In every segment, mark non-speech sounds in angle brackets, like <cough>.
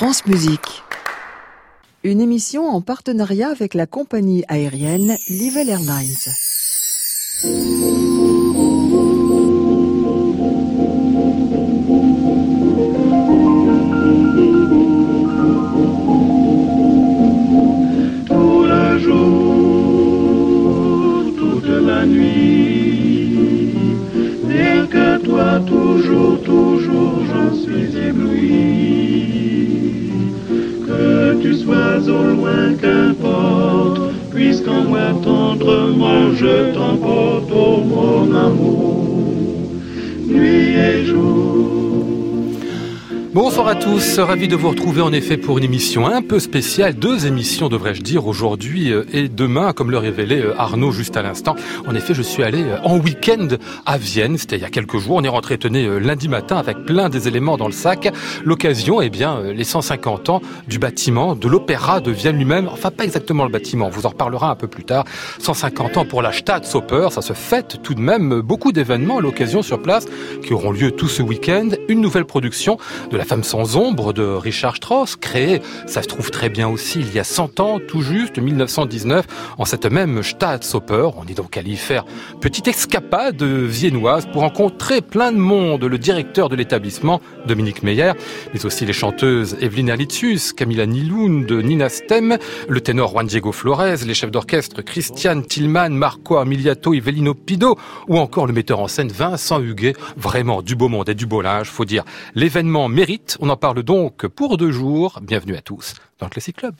France Musique. Une émission en partenariat avec la compagnie aérienne Level Airlines. Tendrement je t'emporte, Bonsoir à tous, ravi de vous retrouver en effet pour une émission un peu spéciale, deux émissions devrais-je dire, aujourd'hui euh, et demain, comme le révélait euh, Arnaud juste à l'instant. En effet, je suis allé euh, en week-end à Vienne, c'était il y a quelques jours, on est rentré tenez lundi matin avec plein des éléments dans le sac. L'occasion, eh bien, les 150 ans du bâtiment, de l'opéra de Vienne lui-même, enfin pas exactement le bâtiment, on vous en reparlera un peu plus tard. 150 ans pour la Staatsoper, ça se fête tout de même beaucoup d'événements à l'occasion sur place qui auront lieu tout ce week-end. Une nouvelle production de la femme sans ombre de Richard Strauss, créée, ça se trouve très bien aussi, il y a 100 ans, tout juste, 1919, en cette même Staatsoper. On est donc allé faire petite escapade viennoise pour rencontrer plein de monde, le directeur de l'établissement, Dominique Meyer, mais aussi les chanteuses Evelyne Erlitzus, Camilla Nilund, Nina Stem, le ténor Juan Diego Flores, les chefs d'orchestre Christian Tillman, Marco Armiliato, Evelino Pido, ou encore le metteur en scène Vincent Huguet. Vraiment du beau monde et du beau linge, faut dire. L'événement mérite on en parle donc pour deux jours. Bienvenue à tous dans le Classic Club.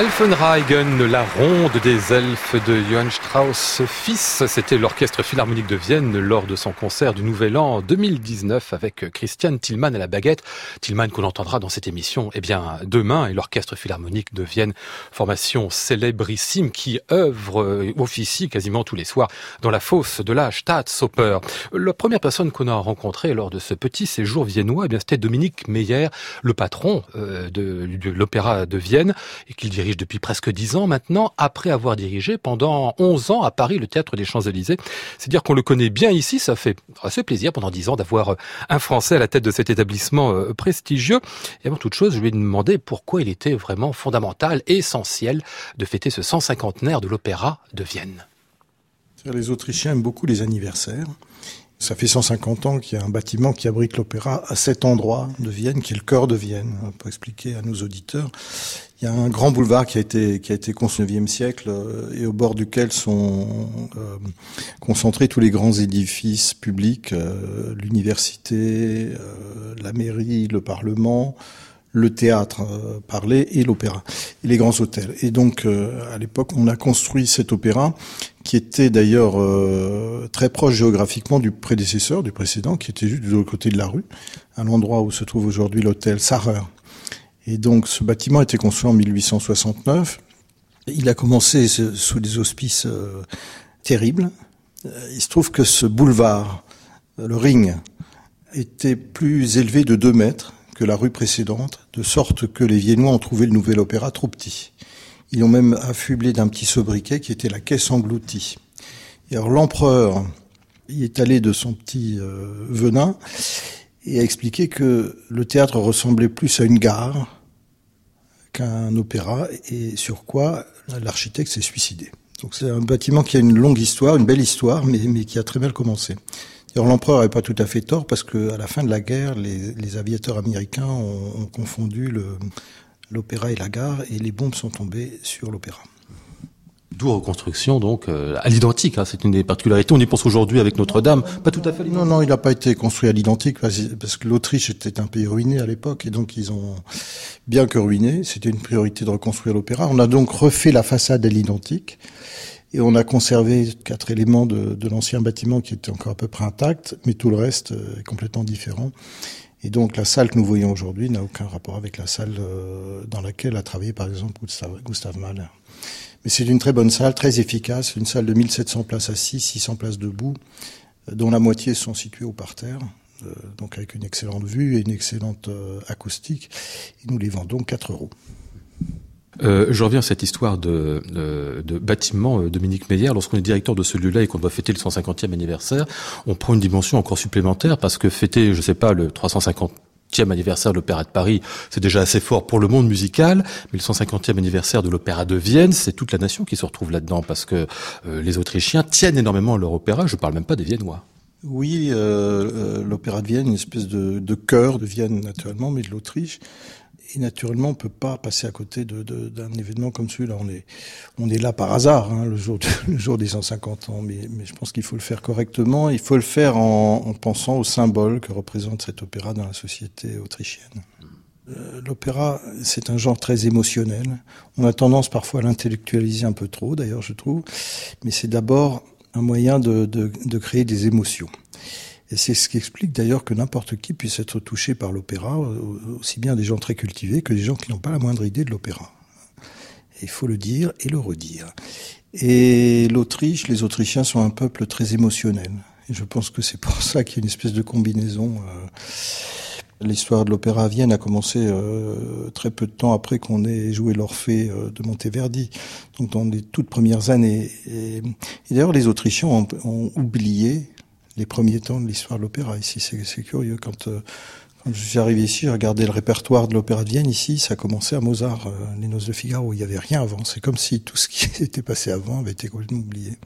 Elfenreigen, la ronde des elfes de Johann Strauss fils, c'était l'orchestre philharmonique de Vienne lors de son concert du Nouvel An 2019 avec Christian Tillmann à la baguette. Tillmann qu'on entendra dans cette émission, eh bien, demain, et l'orchestre philharmonique de Vienne, formation célébrissime qui œuvre, euh, officie quasiment tous les soirs dans la fosse de la Staatsoper. La première personne qu'on a rencontrée lors de ce petit séjour viennois, eh bien, c'était Dominique Meyer, le patron euh, de l'opéra de Vienne, et qu'il dirige depuis presque dix ans maintenant, après avoir dirigé pendant onze ans à Paris le théâtre des Champs-Élysées. C'est dire qu'on le connaît bien ici, ça fait assez plaisir pendant dix ans d'avoir un Français à la tête de cet établissement euh, prestigieux. Et avant toute chose, je lui ai demandé pourquoi il était vraiment fondamental, essentiel de fêter ce 150naire de l'opéra de Vienne. Les Autrichiens aiment beaucoup les anniversaires. Ça fait 150 ans qu'il y a un bâtiment qui abrite l'opéra à cet endroit de Vienne, qui est le cœur de Vienne. Pour expliquer à nos auditeurs, il y a un grand boulevard qui a été qui a été construit au XIXe siècle euh, et au bord duquel sont euh, concentrés tous les grands édifices publics, euh, l'université, la mairie, le parlement, le théâtre parlé et l'opéra les grands hôtels. Et donc à l'époque, on a construit cet opéra qui était d'ailleurs très proche géographiquement du prédécesseur, du précédent, qui était juste de l'autre côté de la rue, à l'endroit où se trouve aujourd'hui l'hôtel Sarrer. Et donc ce bâtiment a été construit en 1869. Il a commencé sous des auspices euh, terribles. Euh, il se trouve que ce boulevard, euh, le ring, était plus élevé de 2 mètres que la rue précédente, de sorte que les Viennois ont trouvé le nouvel opéra trop petit. Ils ont même affublé d'un petit sobriquet qui était la caisse engloutie. Et alors l'empereur y est allé de son petit venin et a expliqué que le théâtre ressemblait plus à une gare qu'un opéra et sur quoi l'architecte s'est suicidé. Donc c'est un bâtiment qui a une longue histoire, une belle histoire, mais, mais qui a très mal commencé. Alors l'empereur n'avait pas tout à fait tort parce que à la fin de la guerre, les, les aviateurs américains ont, ont confondu l'opéra et la gare et les bombes sont tombées sur l'opéra. D'où reconstruction donc euh, à l'identique. Hein, c'est une des particularités. On y pense aujourd'hui avec Notre-Dame. Pas tout à fait. Non, non, il n'a pas été construit à l'identique parce que l'Autriche était un pays ruiné à l'époque et donc ils ont bien que ruiné. C'était une priorité de reconstruire l'opéra. On a donc refait la façade à l'identique et on a conservé quatre éléments de, de l'ancien bâtiment qui étaient encore à peu près intacts, mais tout le reste euh, est complètement différent. Et donc la salle que nous voyons aujourd'hui n'a aucun rapport avec la salle euh, dans laquelle a travaillé par exemple Gustave, Gustave Mahler. Mais c'est une très bonne salle, très efficace, une salle de 1700 places assises, 600 places debout, euh, dont la moitié sont situées au parterre, donc avec une excellente vue et une excellente acoustique. Et nous les vendons 4 euros. Euh, je reviens à cette histoire de, de, bâtiment Dominique Meyer. Lorsqu'on est directeur de ce lieu-là et qu'on doit fêter le 150e anniversaire, on prend une dimension encore supplémentaire parce que fêter, je sais pas, le 350 e anniversaire de l'Opéra de Paris, c'est déjà assez fort pour le monde musical, mais le 150e anniversaire de l'Opéra de Vienne, c'est toute la nation qui se retrouve là-dedans, parce que euh, les Autrichiens tiennent énormément à leur opéra, je parle même pas des Viennois. Oui, euh, euh l'Opéra de Vienne, une espèce de, de cœur de Vienne naturellement, mais de l'Autriche. Et naturellement, on peut pas passer à côté d'un événement comme celui-là. On est, on est là par hasard, hein, le, jour <laughs> le jour des 150 ans, mais, je pense qu'il faut le faire correctement. Il faut le faire en, en pensant au symbole que représente cet opéra dans la société autrichienne. Euh, l'opéra, c'est un genre très émotionnel. On a tendance parfois à l'intellectualiser un peu trop, d'ailleurs, je trouve. Mais c'est d'abord un moyen de, de créer des émotions. Et c'est ce qui explique d'ailleurs que n'importe qui puisse être touché par l'opéra, aussi bien des gens très cultivés que des gens qui n'ont pas la moindre idée de l'opéra. Il faut le dire et le redire. Et l'Autriche, les Autrichiens sont un peuple très émotionnel. Et je pense que c'est pour ça qu'il y a une espèce de combinaison. Euh, l'histoire de l'opéra à Vienne a commencé euh, très peu de temps après qu'on ait joué l'Orphée euh, de Monteverdi, donc dans les toutes premières années. Et, d'ailleurs, les Autrichiens ont oublié les premiers temps de l'histoire de l'opéra. Ici, c'est curieux. Quand, euh, quand, je suis arrivé ici, j'ai regardé le répertoire de l'opéra de Vienne. Ici, ça commençait à Mozart, euh, les Noces de Figaro. Il n'y avait rien avant. C'est comme si tout ce qui <laughs> était passé avant avait été complètement oublié.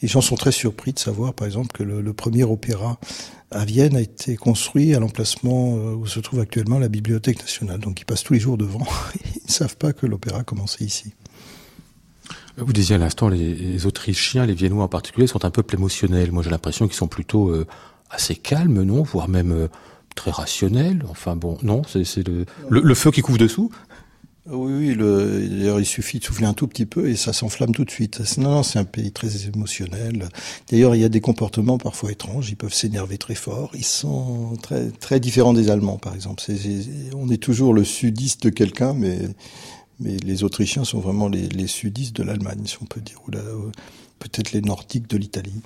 Les gens sont très surpris de savoir, par exemple, que le, le premier opéra à Vienne a été construit à l'emplacement euh, où se trouve actuellement la Bibliothèque nationale. Donc, ils passent tous les jours devant. <laughs> ils ne savent pas que l'opéra commençait ici. Vous disiez à l'instant, les, Autrichiens, les Viennois en particulier, sont un peuple émotionnel. Moi, j'ai l'impression qu'ils sont plutôt euh, assez calmes, non? Voire même euh, très rationnels. Enfin bon, non, c'est le, feu qui couvre dessous Oui, oui le, d'ailleurs, il suffit de souffler un tout petit peu et ça s'enflamme tout de suite. Non, non, c'est un pays très émotionnel. D'ailleurs, il y a des comportements parfois étranges. Ils peuvent s'énerver très fort. Ils sont très, différents des Allemands, par exemple. On est toujours le sudiste de quelqu'un, mais, mais les Autrichiens sont vraiment les, sudistes de l'Allemagne, si on peut dire, ou peut-être les Nordiques de l'Italie.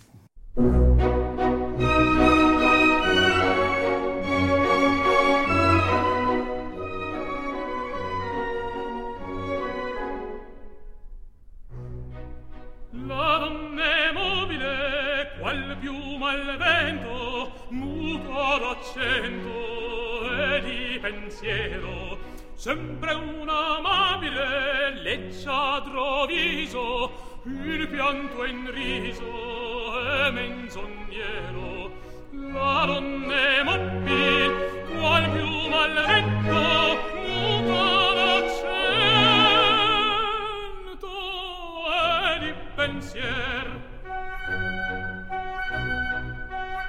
pensiero sempre un amabile leggiadro viso il pianto in riso e menzognero. La donna mobil qual più mal vento muta l'accento e di pensier.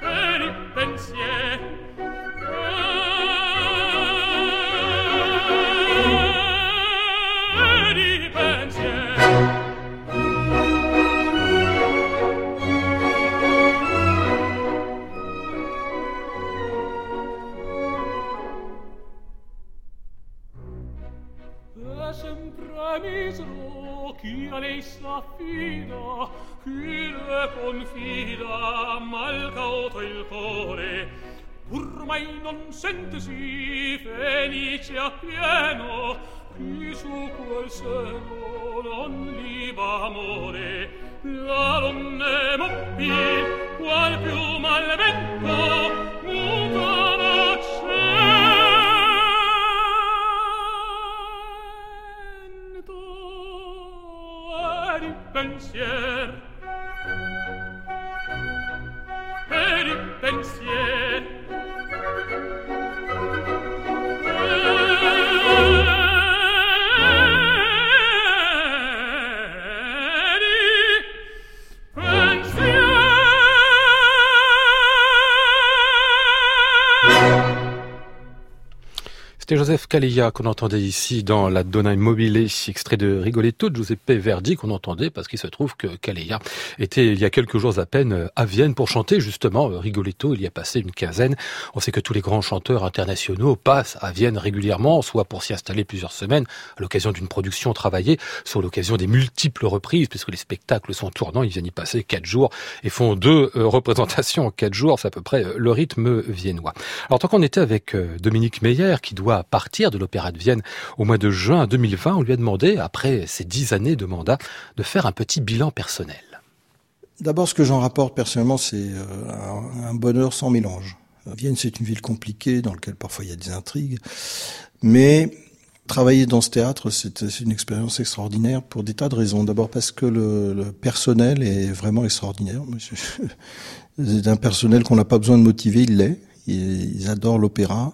E di pensier questa fida chi le confida mal cauto il cuore, pur mai non sentesi felice pieno chi su quel seno non liba amore. La donne mobbi qual più mal vento pensier C'était Joseph Calia qu'on entendait ici dans la Donna Immobile, extrait de Rigoletto de Giuseppe Verdi qu'on entendait parce qu'il se trouve que Calia était il y a quelques jours à peine à Vienne pour chanter justement Rigoletto. Il y a passé une quinzaine. On sait que tous les grands chanteurs internationaux passent à Vienne régulièrement, soit pour s'y installer plusieurs semaines à l'occasion d'une production travaillée, soit l'occasion des multiples reprises puisque les spectacles sont tournants. Ils viennent y passer quatre jours et font deux euh, <laughs> représentations en quatre jours. C'est à peu près euh, le rythme viennois. Alors tant qu'on était avec euh, Dominique Meyer qui doit partir de l'Opéra de Vienne au mois de juin 2020, on lui a demandé, après ces dix années de mandat, de faire un petit bilan personnel. D'abord, ce que j'en rapporte personnellement, c'est euh, un bonheur sans mélange. Vienne, c'est une ville compliquée dans laquelle parfois il y a des intrigues, mais travailler dans ce théâtre, c'est une expérience extraordinaire pour des tas de raisons. D'abord parce que le, personnel est vraiment extraordinaire. <laughs> C'est un personnel qu'on n'a pas besoin de motiver, il l'est. Ils adorent l'opéra,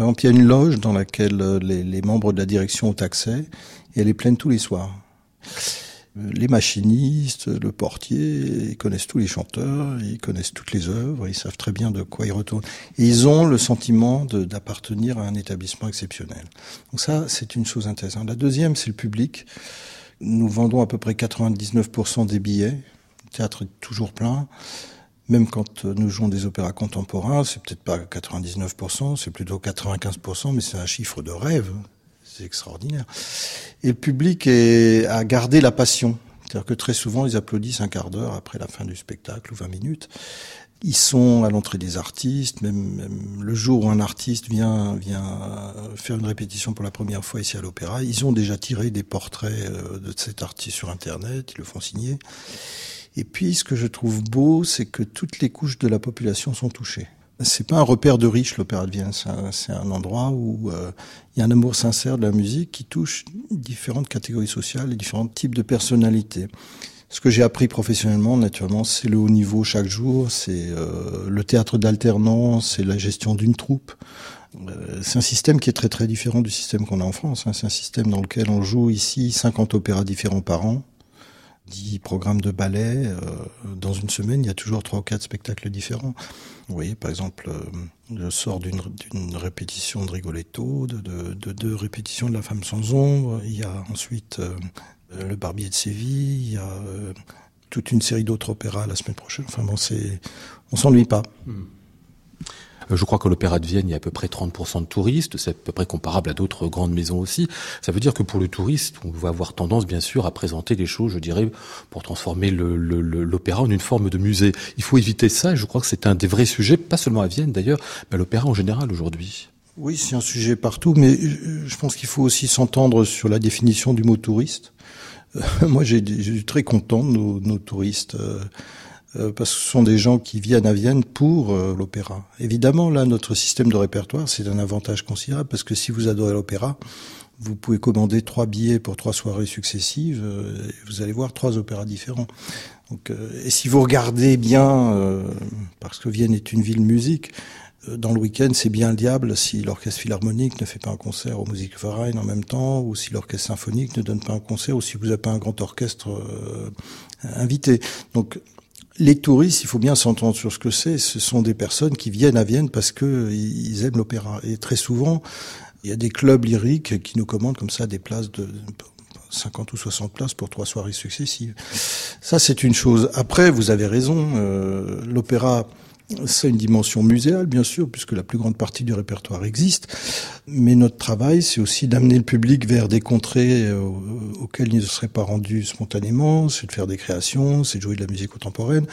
par exemple, il y a une loge dans laquelle euh, les, membres de la direction ont accès et elle est pleine tous les soirs. Euh, les machinistes, le portier, ils connaissent tous les chanteurs, ils connaissent toutes les œuvres, ils savent très bien de quoi ils retournent. Et ils ont le sentiment d'appartenir à un établissement exceptionnel. Donc ça, c'est une chose intéressante. La deuxième, c'est le public. Nous vendons à peu près 99% des billets. Le théâtre est toujours plein. Même quand nous jouons des opéras contemporains, c'est peut-être pas 99%, c'est plutôt 95%, mais c'est un chiffre de rêve. C'est extraordinaire. Et le public a gardé la passion. C'est-à-dire que très souvent, ils applaudissent un quart d'heure après la fin du spectacle ou 20 minutes. Ils sont à l'entrée des artistes, même, le jour où un artiste vient, vient faire une répétition pour la première fois ici à l'opéra, ils ont déjà tiré des portraits euh, de cet artiste sur Internet, ils le font signer. Et puis, ce que je trouve beau, c'est que toutes les couches de la population sont touchées. C'est pas un repère de riches, l'Opéra de Vienne. C'est un, endroit où euh, il y a un amour sincère de la musique qui touche différentes catégories sociales et différents types de personnalités. Ce que j'ai appris professionnellement, naturellement, c'est le haut niveau chaque jour, c'est euh, le théâtre d'alternance, c'est la gestion d'une troupe. Euh, c'est un système qui est très très différent du système qu'on a en France. Hein. C'est un système dans lequel on joue ici 50 opéras différents par an dix programmes de ballet, euh, dans une semaine, il y a toujours trois ou quatre spectacles différents. Vous voyez, par exemple, euh, je sors d'une répétition de Rigoletto, de, de, deux répétitions de La femme sans ombre. Il y a ensuite euh, Le Barbier de Séville. Il y a toute une série d'autres opéras la semaine prochaine. Enfin bon, on s'ennuie pas. Hmm. Euh, je crois que l'Opéra de Vienne, il y a à peu près 30% de touristes, c'est à peu près comparable à d'autres grandes maisons aussi. Ça veut dire que pour le touriste, on va avoir tendance, bien sûr, à présenter les choses, je dirais, pour transformer l'opéra en une forme de musée. Il faut éviter ça, je crois que c'est un des vrais sujets, pas seulement à Vienne d'ailleurs, mais à l'opéra en général aujourd'hui. Oui, c'est un sujet partout, mais je pense qu'il faut aussi s'entendre sur la définition du mot touriste. Euh, <laughs> moi, j'ai suis très content de nos, nos touristes. Euh, euh, parce que ce sont des gens qui viennent à Vienne pour euh, l'opéra. Évidemment, là, notre système de répertoire, c'est un avantage considérable, parce que si vous adorez l'opéra, vous pouvez commander trois billets pour trois soirées successives, euh, et vous allez voir trois opéras différents. Donc, et si vous regardez bien, parce que Vienne est une ville musique, dans le week-end, c'est bien le diable si l'orchestre philharmonique ne fait pas un concert au Musikverein en même temps, ou si l'orchestre symphonique ne donne pas un concert, ou si vous n'avez pas un grand orchestre invité. Donc les touristes, il faut bien s'entendre sur ce que c'est. Ce sont des personnes qui viennent à Vienne parce que ils aiment l'opéra. Et très souvent, il y a des clubs lyriques qui nous commandent comme ça des places de 50 ou 60 places pour trois soirées successives. Ça, c'est une chose. Après, vous avez raison. Euh, l'opéra c'est une dimension muséale, bien sûr, puisque la plus grande partie du répertoire existe. Mais notre travail, c'est aussi d'amener le public vers des contrées euh, auxquelles il ne serait pas rendu spontanément. C'est de faire des créations, c'est de jouer de la musique contemporaine,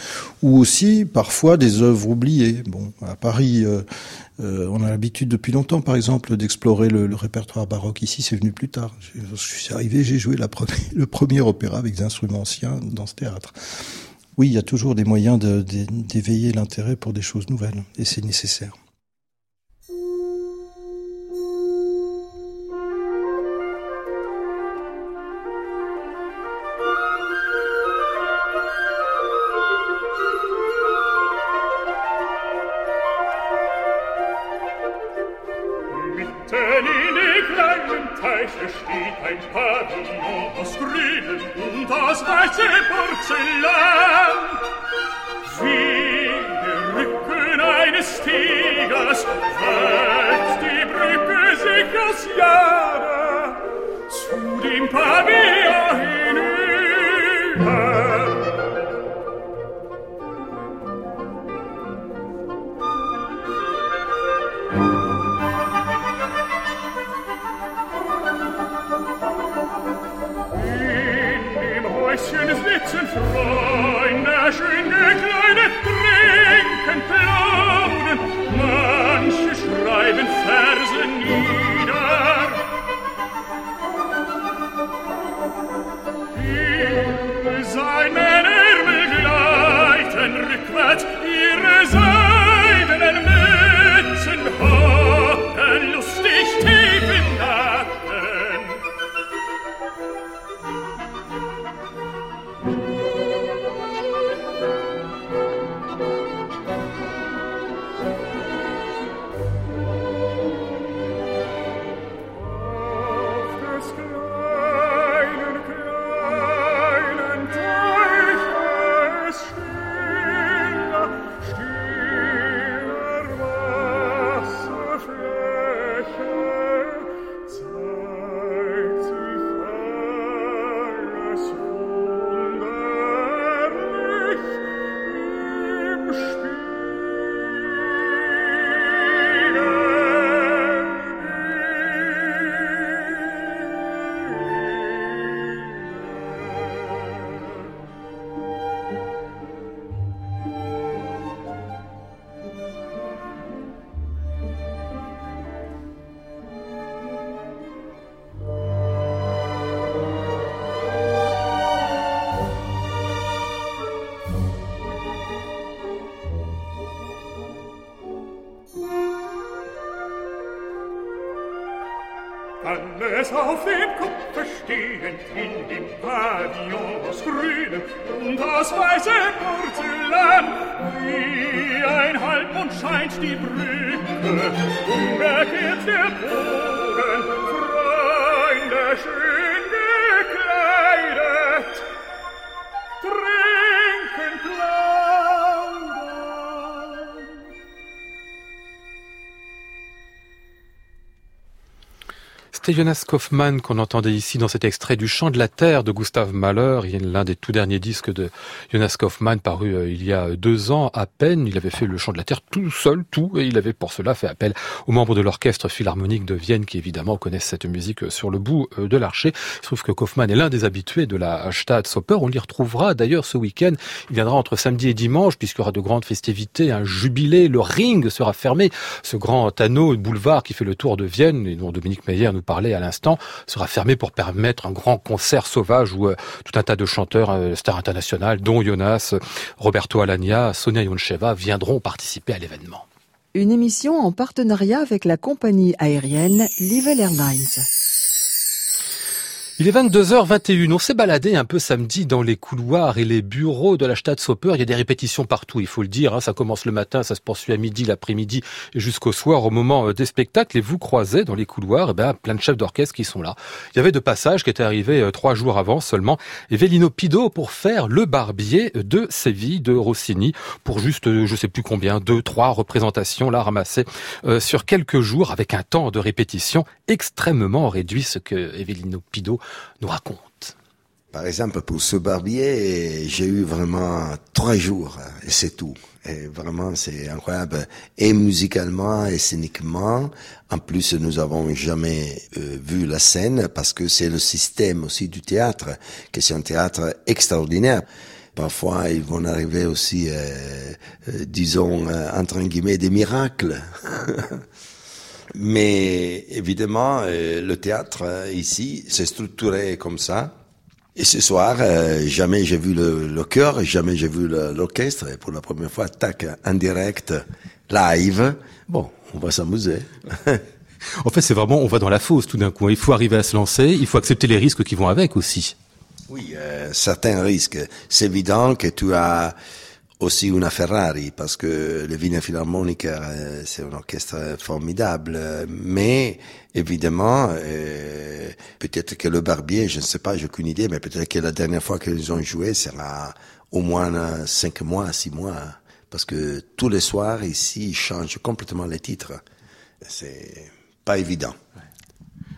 ou aussi parfois des œuvres oubliées. Bon, à Paris, euh, euh, on a l'habitude depuis longtemps, par exemple, d'explorer le, répertoire baroque. Ici, c'est venu plus tard. Je, suis arrivé, j'ai joué <laughs> le premier opéra avec des instruments anciens dans ce théâtre oui, il y a toujours des moyens d'éveiller l'intérêt pour des choses nouvelles, et c'est nécessaire. C'était Jonas Kaufmann qu'on entendait ici dans cet extrait du Chant de la Terre de Gustav Mahler, l'un des tout derniers disques de Jonas Kaufmann paru euh, il y a deux ans à peine. Il avait fait le Chant de la Terre tout seul, tout, et il avait pour cela fait appel aux membres de l'orchestre philharmonique de Vienne qui évidemment connaissent cette musique euh, sur le bout euh, de l'archer. Il se trouve que Kaufmann est l'un des habitués de la Staatsoper. On l'y retrouvera d'ailleurs ce week-end. Il viendra entre samedi et dimanche puisqu'il y aura de grandes festivités, un jubilé, le ring sera fermé, ce grand anneau boulevard qui fait le tour de Vienne et dont Dominique Meyer nous parle à l'instant, sera fermé pour permettre un grand concert sauvage où euh, tout un tas de chanteurs, euh, stars internationales, dont Jonas, Roberto Alagna, Sonia Yoncheva, viendront participer à l'événement. Une émission en partenariat avec la compagnie aérienne Livel Airlines. Il est 22h21. On s'est baladé un peu samedi dans les couloirs et les bureaux de la Staatsoper. Il y a des répétitions partout, il faut le dire. Hein. Ça commence le matin, ça se poursuit à midi, l'après-midi et jusqu'au soir au moment euh, des spectacles. Et vous croisez dans les couloirs eh ben, plein de chefs d'orchestre qui sont là. Il y avait de passages qui étaient arrivés euh, trois jours avant seulement. Et Vellino Pido pour faire le barbier de Séville, de Rossini, pour juste, euh, je sais plus combien, deux, trois représentations là ramassées sur quelques jours avec un temps de répétition extrêmement réduit, ce que Evelino Pido nous raconte. Par exemple, pour ce barbier, j'ai eu vraiment trois jours et c'est tout. Et vraiment, c'est incroyable. Et musicalement et scéniquement. En plus, nous avons jamais euh, vu la scène parce que c'est le système aussi du théâtre, que c'est un théâtre extraordinaire. Parfois, ils vont arriver aussi, euh, euh, disons, entre guillemets, des miracles. <laughs> Mais évidemment, euh, le théâtre euh, ici, c'est structuré comme ça. Et ce soir, euh, jamais j'ai vu le, le chœur, jamais j'ai vu l'orchestre. Et pour la première fois, tac, en direct, live. Bon, on va s'amuser. <laughs> en fait, c'est vraiment, on va dans la fosse tout d'un coup. Il faut arriver à se lancer, il faut accepter les risques qui vont avec aussi. Oui, certains risques. C'est évident que tu as aussi une Ferrari parce que le Wiener Philharmonic euh, c'est un orchestre formidable. Mais évidemment euh, peut-être que le Barbier je ne sais pas j'ai aucune idée mais peut-être que la dernière fois qu'ils ont joué sera au moins cinq mois six mois. Parce que tous les soirs ici ils changent complètement les titres. C'est pas évident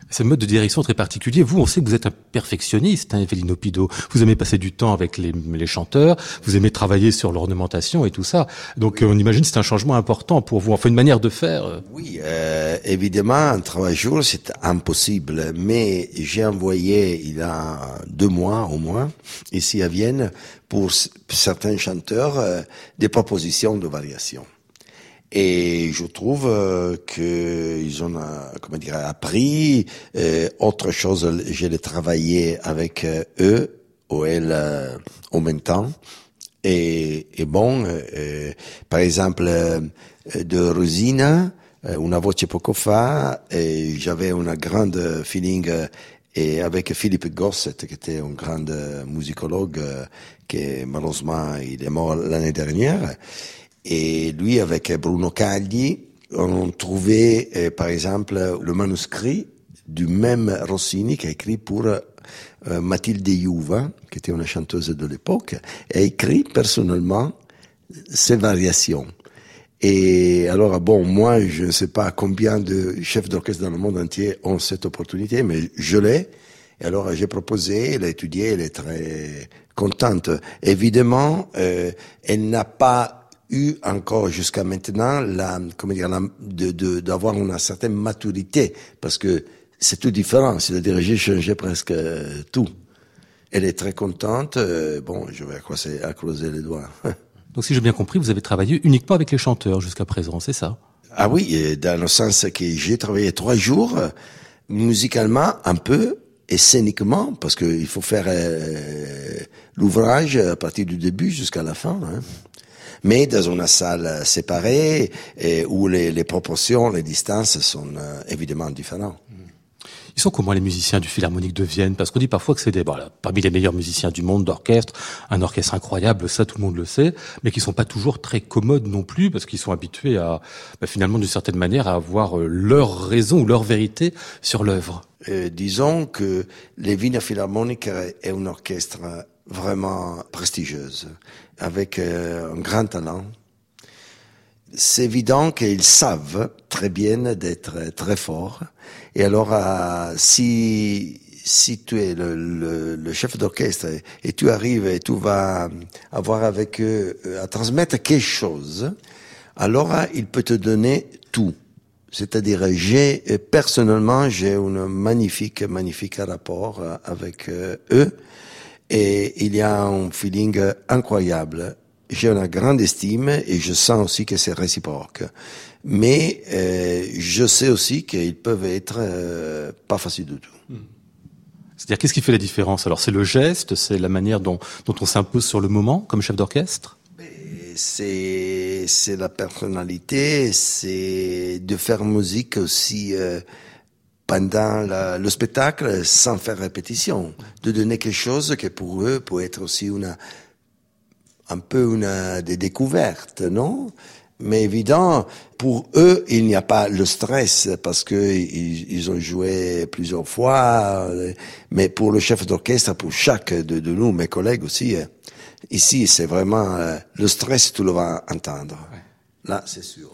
c'est un mode de direction très particulier. Vous, on sait que vous êtes un perfectionniste, hein, Evelino Pido. Vous aimez passer du temps avec les, les chanteurs, vous aimez travailler sur l'ornementation et tout ça. Donc, on imagine que c'est un changement important pour vous, enfin une manière de faire. Euh. Oui, euh, évidemment, en trois jours, c'est impossible. Mais j'ai envoyé, il y a deux mois au moins, ici à Vienne, pour certains chanteurs, euh, des propositions de variation. Et je trouve euh, qu'ils ont, euh, comment dire, appris euh, autre chose. J'ai travaillé avec euh, eux ou elles en même temps. Et, et bon, par exemple, de Rosina, una voce poco fa, et j'avais une grande feeling et avec Philippe Gosset, qui était un grand musicologue, qui malheureusement il est mort l'année dernière. Et lui, avec Bruno Cagli, on trouvé, euh, par exemple, le manuscrit du même Rossini qui a écrit pour euh, Mathilde Juva, qui était une chanteuse de l'époque, et a écrit personnellement ces variations. Et alors, bon, moi, je ne sais pas combien de chefs d'orchestre dans le monde entier ont cette opportunité, mais je l'ai. Et alors, j'ai proposé, elle a étudié, elle est très contente. Évidemment, euh, elle n'a pas eu encore jusqu'à maintenant la, comment dire, de, d'avoir une certaine maturité, parce que c'est tout différent. C'est-à-dire, j'ai changé presque euh, tout. Elle est très contente. Euh, bon, je vais à, à creuser les doigts. <laughs> Donc, si j'ai bien compris, vous avez travaillé uniquement avec les chanteurs jusqu'à présent, c'est ça? Ah oui, dans le sens que j'ai travaillé trois jours, musicalement un peu, et scéniquement, parce qu'il faut faire euh, l'ouvrage à partir du début jusqu'à la fin. Hein mais dans une salle séparée et où les, les proportions, les distances sont euh, évidemment différentes. Ils sont comment les musiciens du Philharmonique de Vienne? Parce qu'on dit parfois que c'est des, voilà, parmi les meilleurs musiciens du monde d'orchestre, un orchestre incroyable, ça tout le monde le sait, mais qui sont pas toujours très commodes non plus, parce qu'ils sont habitués à, bah, finalement d'une certaine manière, à avoir euh, leur raison ou leur vérité sur l'œuvre. Euh, disons que les Wiener Philharmonic est un orchestre vraiment prestigieuse, avec euh, un grand talent. c'est évident qu'ils savent très bien d'être très forts. Et alors, euh, si si tu es le, le, le chef d'orchestre et tu arrives et tu vas avoir avec eux à transmettre quelque chose, alors il peut te donner tout. C'est-à-dire, j'ai personnellement, j'ai un magnifique, magnifique rapport avec eux et il y a un feeling incroyable. J'ai une grande estime et je sens aussi que c'est réciproque. Mais euh, je sais aussi qu'ils peuvent être euh, pas faciles du tout. Hmm. C'est-à-dire, qu'est-ce qui fait la différence? Alors, c'est le geste, c'est la manière dont, dont on s'impose sur le moment comme chef d'orchestre? C'est c'est la personnalité, c'est de faire musique aussi euh, pendant la, le spectacle sans faire répétition, de donner quelque chose qui pour eux peut être aussi une un peu une des découvertes, non? Mais évident, pour eux, il n'y a pas le stress parce que ils, ils, ont joué plusieurs fois. Mais pour le chef d'orchestre, pour chaque de, de nous, mes collègues aussi, Ici, c'est vraiment euh, le stress, tu le vas entendre. Là, c'est sûr.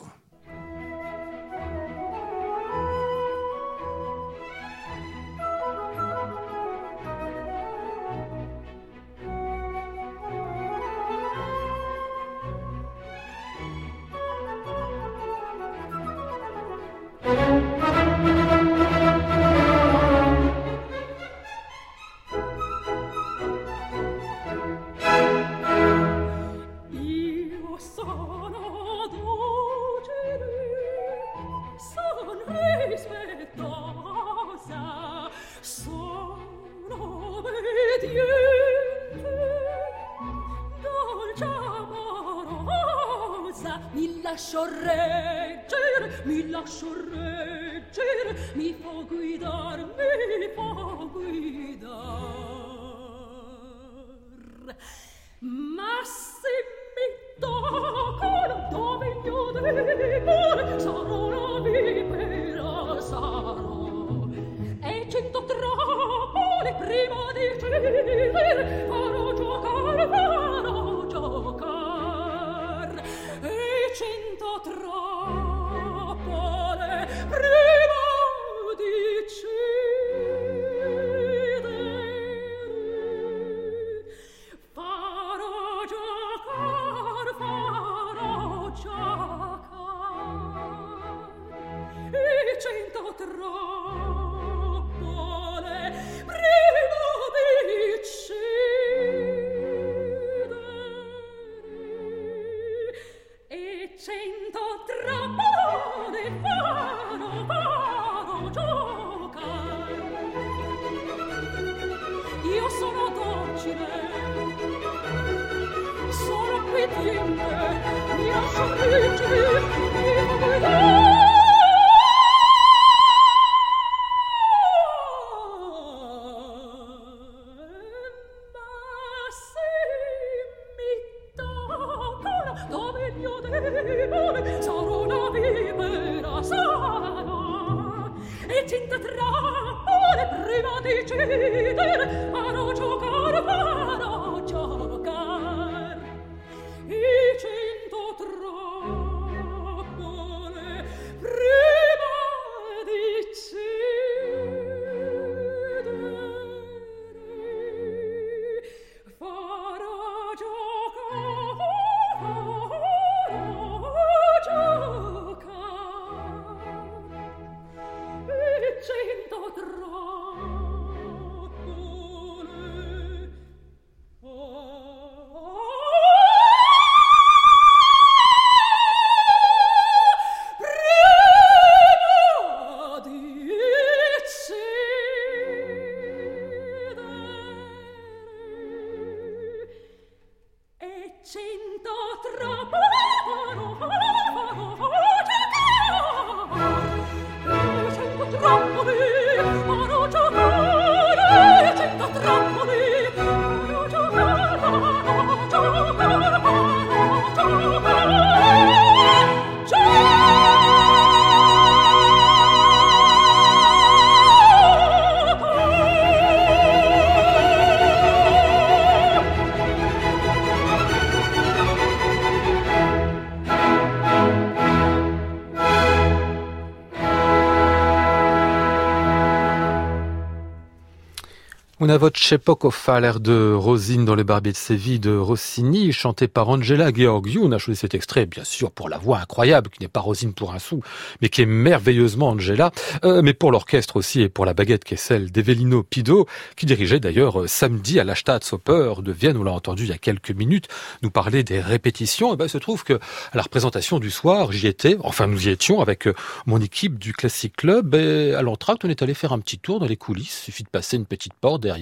cento troppo eh, Una voce poco fa, l'air de Rosine dans le Barbier de Séville de Rossini, chanté par Angela Georgiou. On a choisi cet extrait, bien sûr, pour la voix incroyable, qui n'est pas Rosine pour un sou, mais qui est merveilleusement Angela, euh, mais pour l'orchestre aussi et pour la baguette qui est celle d'Evelino Pido, qui dirigeait d'ailleurs euh, samedi à la Staatsoper de Vienne, on l'a entendu il y a quelques minutes, nous parler des répétitions. Et ben, il se trouve que à la représentation du soir, j'y étais, enfin nous y étions avec euh, mon équipe du Classic Club, et à l'entracte, on est allé faire un petit tour dans les coulisses, il suffit de passer une petite porte derrière,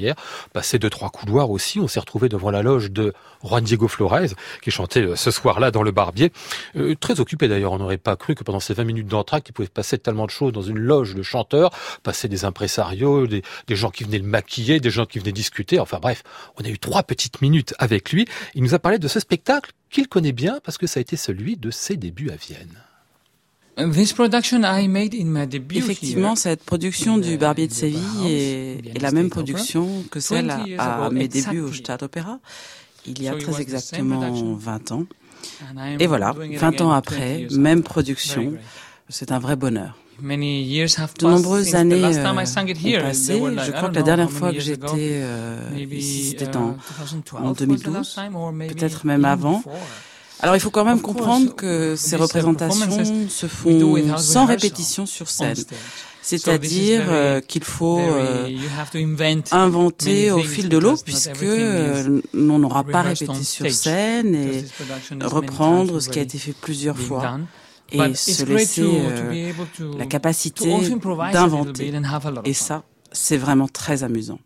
passer deux trois couloirs aussi. On s'est retrouvé devant la loge de Juan Diego Flores qui chantait euh, ce soir-là dans le Barbier. Euh, très occupé d'ailleurs. On n'aurait pas cru que pendant ces 20 minutes d'entracte, il pouvait passer tellement de choses dans une loge de chanteurs, passer des impresarios, des, des gens qui venaient le maquiller, des gens qui venaient discuter. Enfin bref, on a eu trois petites minutes avec lui. Il nous a parlé de ce spectacle qu'il connaît bien parce que ça a été celui de ses débuts à Vienne. Effectivement, cette production du Barbier de Séville est, est la même production que celle à, à mes débuts au Stade Opéra, il y a très exactement 20 ans. Et voilà, 20 ans après, même production, c'est un vrai bonheur. De nombreuses années euh, ont passé. Je crois que la dernière fois que j'étais euh, ici, c'était en, en 2012, peut-être même avant. Alors il faut quand même comprendre que ces représentations se font sans répétition sur scène. C'est-à-dire euh, qu'il faut euh, inventer au fil de l'eau puisque euh, on n'aura pas répété sur scène et reprendre ce qui a été fait plusieurs fois et se laisser la capacité d'inventer. Et ça, c'est vraiment très amusant.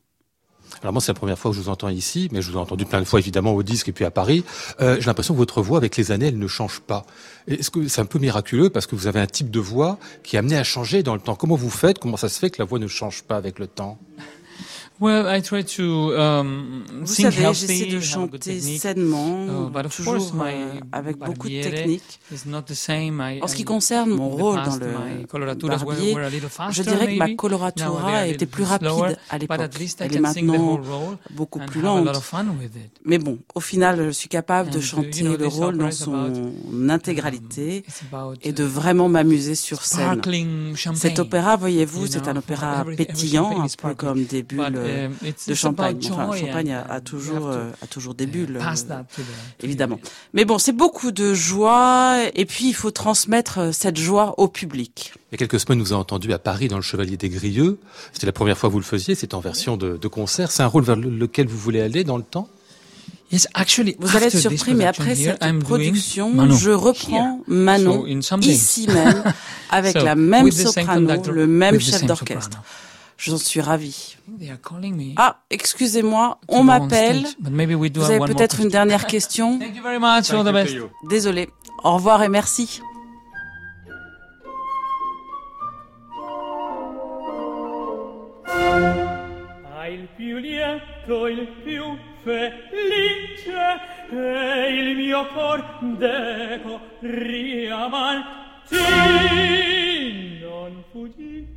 Alors moi, c'est la première fois que je vous entends ici, mais je vous ai entendu plein de fois évidemment au disque et puis à Paris. Euh, J'ai l'impression que votre voix, avec les années, elle ne change pas. Est-ce que c'est un peu miraculeux parce que vous avez un type de voix qui est amené à changer dans le temps? Comment vous faites? Comment ça se fait que la voix ne change pas avec le temps? Well, I try to, um, Vous savez, j'essaie de chanter sainement, uh, toujours euh, avec beaucoup de technique. En ce qui concerne mon rôle dans le barbier, je dirais que ma coloratura était plus rapide à l'époque. Elle est maintenant beaucoup plus lente. Mais bon, au final, je suis capable de chanter le rôle dans son intégralité et de vraiment m'amuser sur scène. Cet opéra, voyez-vous, c'est un opéra pétillant, un peu comme des bulles euh, de champagne. Enfin, champagne a, a toujours euh, a toujours des bulles, euh, évidemment. Mais bon, c'est beaucoup de joie, et puis il faut transmettre euh, cette joie au public. Il y a quelques semaines, nous avons entendu à Paris dans le Chevalier des Grieux. C'était la première fois que vous le faisiez. C'est en version de, de concert. C'est un rôle vers lequel vous voulez aller dans le temps? Yes, actually, vous allez être surpris, mais après cette production, je reprends Manon ici même, <laughs> avec la même soprano, le même chef d'orchestre. J'en suis ravie. Ah, excusez-moi, on m'appelle. Vous avez peut-être une dernière <laughs> question. Désolé. Au revoir et merci. il più lieto, il più felice, e il mio cor deco riamanti non fuggì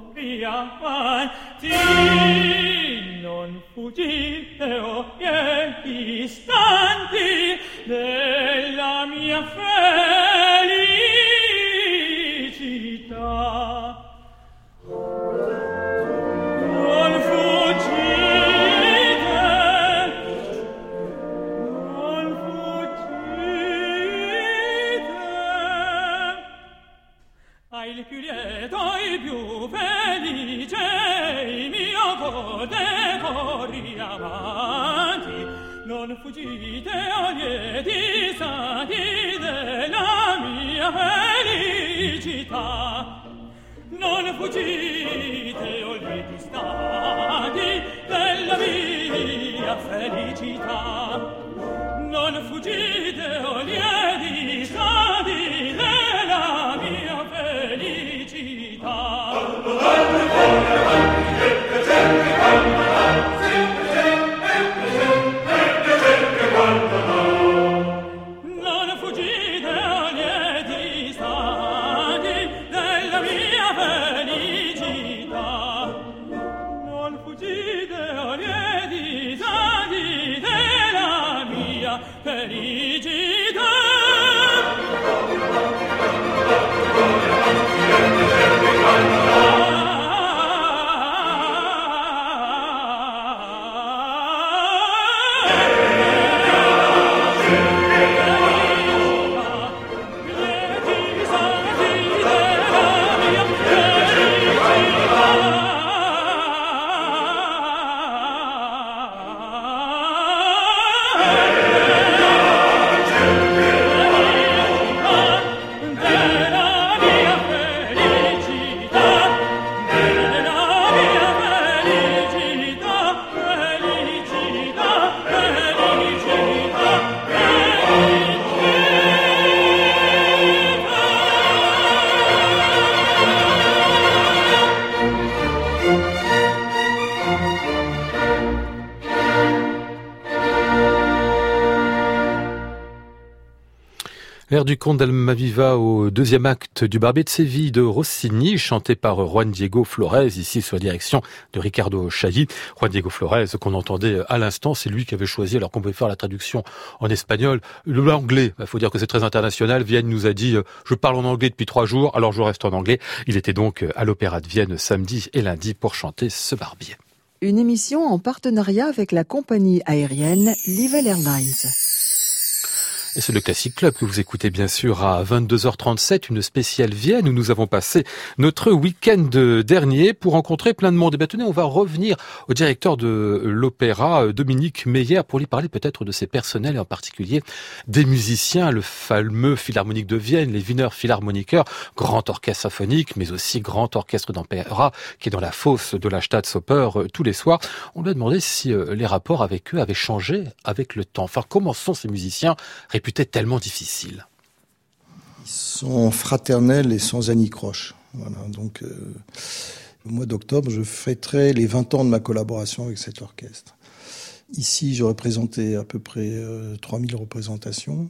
fuggire o oh, istanti della mia fede non fuggite o lieti stati della mia felicità. Non fuggite o lieti L'air du conte d'Almaviva au deuxième acte du Barbier de Séville de Rossini, chanté par Juan Diego Flores, ici sous la direction de Ricardo Chailly. Juan Diego Flores, qu'on entendait à l'instant, c'est lui qui avait choisi, alors qu'on pouvait faire la traduction en espagnol, l'anglais. Il faut dire que c'est très international. Vienne nous a dit, euh, je parle en anglais depuis trois jours, alors je reste en anglais. Il était donc à l'Opéra de Vienne samedi et lundi pour chanter ce Barbier. Une émission en partenariat avec la compagnie aérienne Livel Airlines. Et c'est le Classic Club que vous écoutez bien sûr à 22h37, une spéciale Vienne où nous avons passé notre week-end dernier pour rencontrer plein de monde. Et bien tenez, on va revenir au directeur de l'opéra, Dominique Meyer, pour lui parler peut-être de ses personnels et en particulier des musiciens, le fameux Philharmonique de Vienne, les Wiener Philharmoniker, grand orchestre symphonique, mais aussi grand orchestre d'opéra qui est dans la fosse de la Staatsoper euh, tous les soirs. On lui a demandé si euh, les rapports avec eux avaient changé avec le temps. Enfin, comment sont ces musiciens réputés tellement difficiles Ils sont fraternels et sans anicroche. Voilà, donc, euh, au mois d'octobre, je fêterai les 20 ans de ma collaboration avec cet orchestre. Ici, j'ai représenté à peu près euh, 3000 représentations.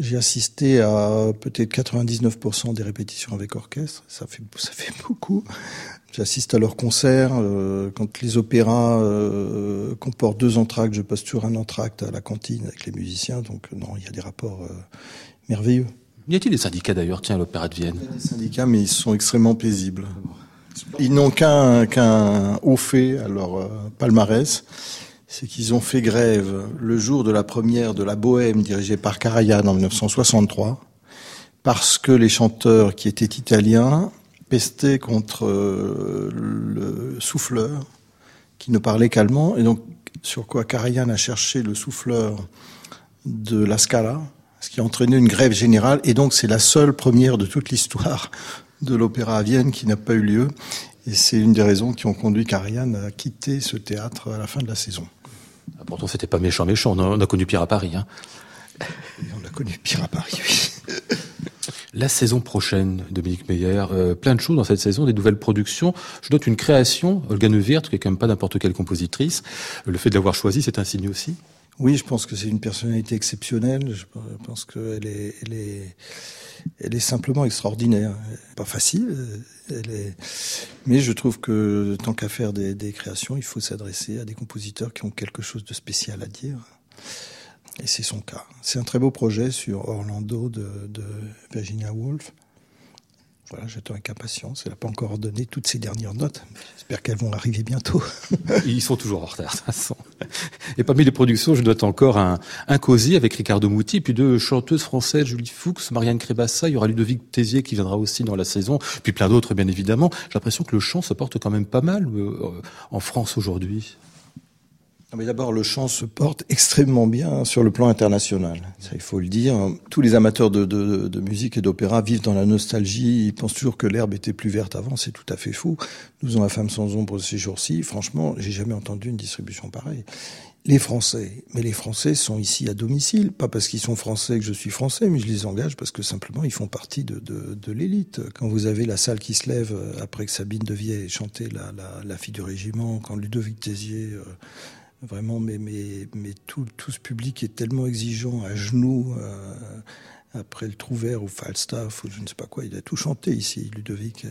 J'ai assisté à peut-être 99% des répétitions avec orchestre. Ça fait, ça fait <laughs> beaucoup. J'assiste à leurs concerts. Euh, quand les opéras euh, comportent deux entractes, je passe toujours un entracte à la cantine avec les musiciens. Donc non, il y a des rapports euh, merveilleux. Y a-t-il des syndicats d'ailleurs, tiens, à l'Opéra de Vienne Il y a des syndicats, mais ils sont extrêmement paisibles. Ils n'ont qu'un qu'un haut fait à leur palmarès c'est qu'ils ont fait grève le jour de la première de la Bohème dirigée par Karajan en 1963, parce que les chanteurs qui étaient italiens pestaient contre euh, le souffleur qui ne parlait qu'allemand, et donc sur quoi Karajan a cherché le souffleur de la Scala, ce qui a entraîné une grève générale, et donc c'est la seule première de toute l'histoire de l'opéra à Vienne qui n'a pas eu lieu. Et c'est une des raisons qui ont conduit Karajan à quitter ce théâtre à la fin de la saison. Ah, pourtant, c'était pas méchant, méchant. On a, on a connu pire à Paris. Hein. <laughs> On a connu pire à Paris, oui. <laughs> La saison prochaine, Dominique Meyer, euh, plein de choses dans cette saison, des nouvelles productions. Je note une création, Olga Neuwirth, qui est quand même pas n'importe quelle compositrice. Le fait de l'avoir choisie, c'est un signe aussi. Oui, je pense que c'est une personnalité exceptionnelle. Je pense qu'elle est, elle est, simplement extraordinaire. Pas facile, mais je trouve que tant qu'à faire des, des créations, il faut s'adresser à des compositeurs qui ont quelque chose de spécial à dire. Et c'est son cas. C'est un très beau projet sur Orlando de, de Virginia Woolf. Voilà, j'attends avec impatience. Elle n'a pas encore donné toutes ses dernières notes. J'espère qu'elles vont arriver bientôt. <laughs> Ils sont toujours en retard, de toute façon. Et parmi les productions, je note encore un, un cosy avec Ricardo Muti, puis deux chanteuses françaises, Julie Fuchs, Marianne Crébassa. Il y aura Ludovic Tézier qui viendra aussi dans la saison, puis plein d'autres, bien évidemment. J'ai l'impression que le chant se porte quand même pas mal euh, en France aujourd'hui. D'abord, le chant se porte extrêmement bien sur le plan international. Ça, il faut le dire. Tous les amateurs de, musique et d'opéra vivent dans la nostalgie. Ils pensent toujours que l'herbe était plus verte avant. C'est tout à fait faux. Nous avons la femme sans ombre ces jours-ci. Franchement, j'ai jamais entendu une distribution pareille. Les Français, mais les Français sont ici à domicile, pas parce qu'ils sont français que je suis français, mais je les engage parce que simplement ils font partie de, l'élite. Quand vous avez la salle qui se lève après que Sabine Devier ait chanté la, la, la fille du régiment, quand Ludovic Tézier euh, Vraiment, mais, tout, ce public est tellement exigeant, à genoux, euh, après le Trouvert ou Falstaff ou je ne sais pas quoi, il a tout chanté ici, Ludovic.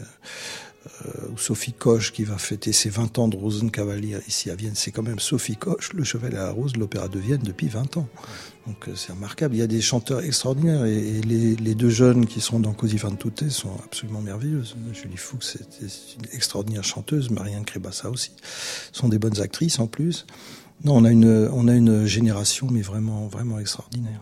Euh, ou Sophie Koch qui va fêter ses 20 ans de Rosenkavalier ici à Vienne. C'est quand même Sophie Koch, le cheval à la rose de l'Opéra de Vienne depuis 20 ans. Donc c'est remarquable. Il y a des chanteurs extraordinaires et, les, deux jeunes qui sont dans Così fan tutte sont absolument merveilleuses. Julie Fuchs c'est une extraordinaire chanteuse, Marianne Crébassa aussi. sont des bonnes actrices en plus. Non, on a une, on a une génération mais vraiment, vraiment extraordinaire.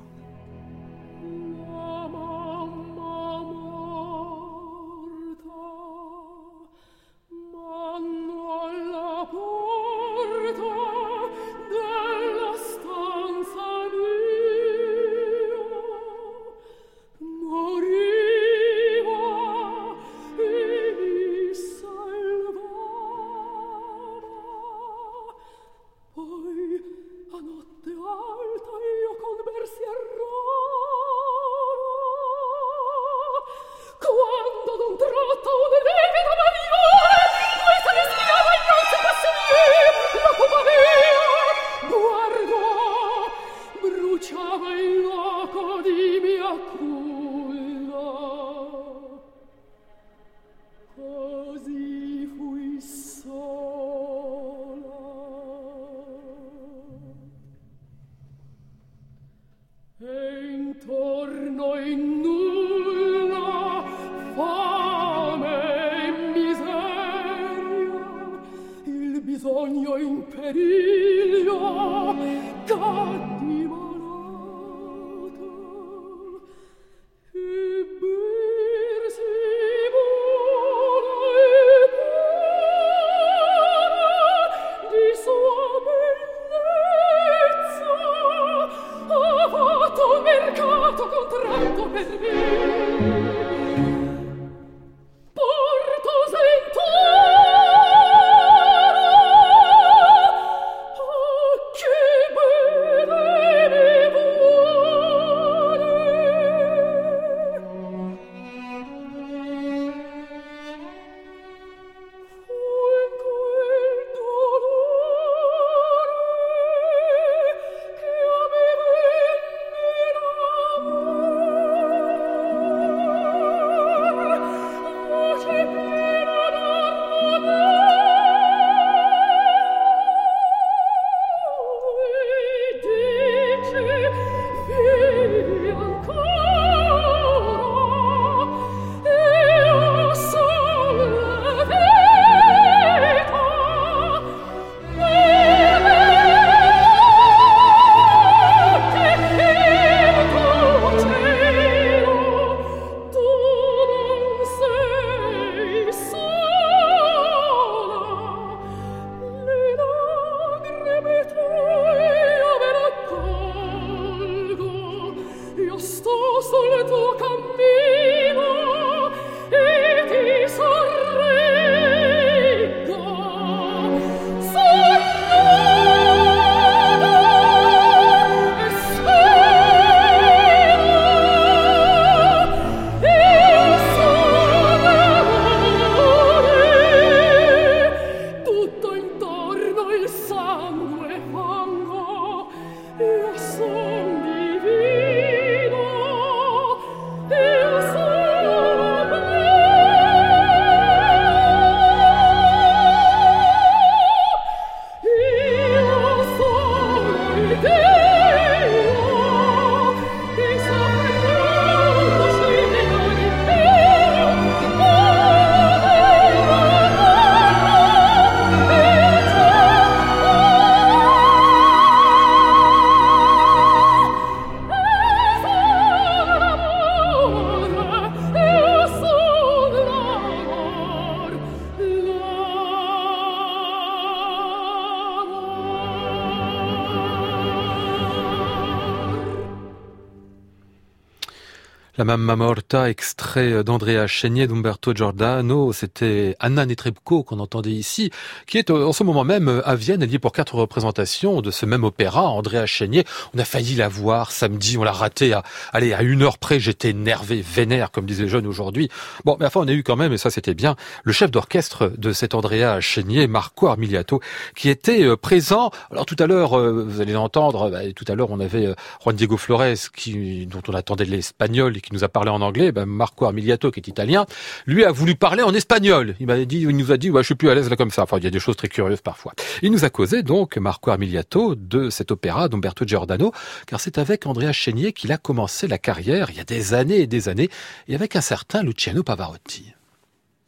La Mamma Morta, extrait d'Andrea Chenier d'Umberto Giordano, c'était Anna Netrebko qu'on entendait ici, qui est euh, en ce moment même à Vienne, elle est pour quatre représentations de ce même opéra, Andrea Chenier. On a failli la voir samedi, on l'a raté à, allez, à une heure près, j'étais énervé, vénère, comme disent les jeunes aujourd'hui. Bon, mais enfin, on a eu quand même, et ça c'était bien, le chef d'orchestre de cet Andrea Chenier, Marco Armiliato, qui était euh, présent. Alors tout à l'heure, euh, vous allez l'entendre, bah, tout à l'heure on avait Juan Diego Flores, qui, dont on attendait l'espagnol nous a parlé en anglais, ben Marco Armiliato, qui est italien, lui a voulu parler en espagnol. Il m'a dit, il nous a dit, ouais, je suis plus à l'aise là comme ça. Enfin, il y a des choses très curieuses parfois. Il nous a causé donc Marco Armiliato de cet opéra d'Umberto Giordano, car c'est avec Andrea Chenier qu'il a commencé la carrière il y a des années et des années, et avec un certain Luciano Pavarotti.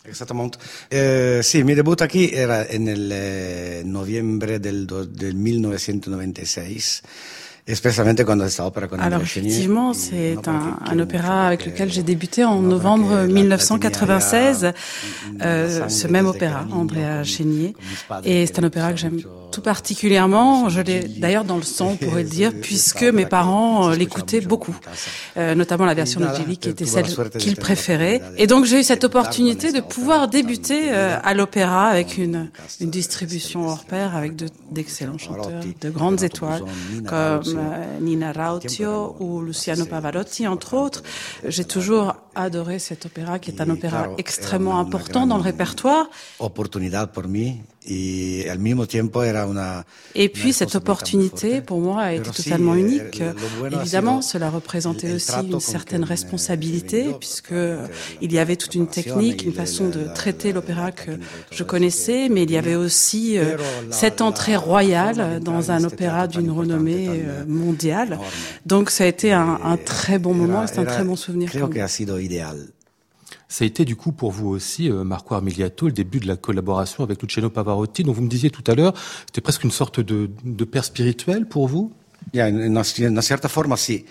Exactement. Eh, sì, mi debutto qui era novembre del, del 1996 alors effectivement, c'est un, un, opéra avec lequel j'ai débuté en novembre 1996, euh, ce même opéra, Andrea Chénier. Et c'est un opéra que j'aime tout particulièrement. Je l'ai <laughs> d'ailleurs dans le sang, on pourrait le dire, puisque mes parents euh, l'écoutaient beaucoup, euh, notamment la version de qui était celle qu'ils préféraient. Et donc j'ai eu cette opportunité de pouvoir débuter euh, à l'opéra avec une, une distribution hors pair, avec d'excellents chanteurs, de grandes étoiles, comme euh, Nina Rautio ou Luciano Pavarotti, entre autres. J'ai toujours adoré cet opéra, qui est un opéra extrêmement important dans le répertoire. Pour moi et Et puis cette opportunité pour moi a été totalement unique. Évidemment, cela représentait aussi une certaine responsabilité puisque il y avait toute une technique, une façon de traiter l'opéra que je connaissais, mais il y avait aussi euh, cette entrée royale dans un opéra d'une renommée euh, mondiale. Donc ça a été un, un très bon moment, c'est un très bon souvenir. Ça a été du coup pour vous aussi, euh, Marco Armiliato, le début de la collaboration avec Luciano Pavarotti, dont vous me disiez tout à l'heure, c'était presque une sorte de, de père spirituel pour vous? Il y a une, une certaine forme, aussi.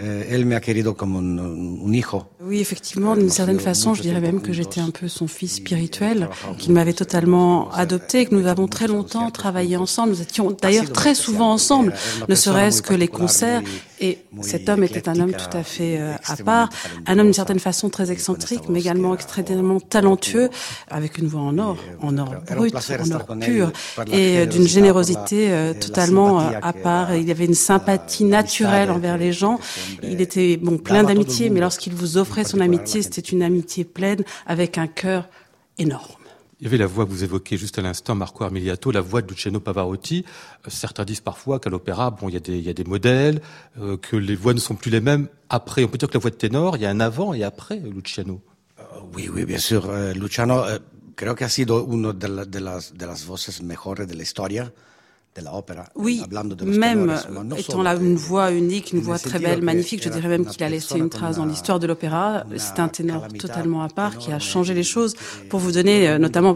Eh, elle m'a querido comme un, un hijo. Oui, effectivement, d'une certaine façon, je dirais même que j'étais un peu son fils spirituel, qu'il m'avait totalement adopté, que nous avons très longtemps travaillé ensemble. Nous étions d'ailleurs très souvent ensemble, ne serait-ce que les concerts. Et cet homme était un homme tout à fait euh, à part, un homme d'une certaine façon très excentrique, mais également extrêmement talentueux, avec une voix en or, en or brut, en or pur, et euh, d'une générosité euh, totalement à part. Il y avait une sympathie naturelle envers les gens. Il était bon plein d'amitié, mais lorsqu'il vous offrait son amitié, c'était une amitié pleine avec un cœur énorme. Il y avait la voix que vous évoquez juste à l'instant, Marco Armiliato, la voix de Luciano Pavarotti. Euh, certains disent parfois qu'à l'opéra, bon, il y a des, modèles, euh, que les voix ne sont plus les mêmes. Après, on peut dire que la voix de ténor, il y a un avant et après Luciano. Euh, oui, oui, bien sûr. Luciano, creo que ha sido uno de, de, las, de las voces mejores de la historia. Oui, même étant là une voix unique, une voix très belle, magnifique, je dirais même qu'il a laissé une trace dans l'histoire de l'opéra. C'est un ténor totalement à part qui a changé les choses pour vous donner, euh, notamment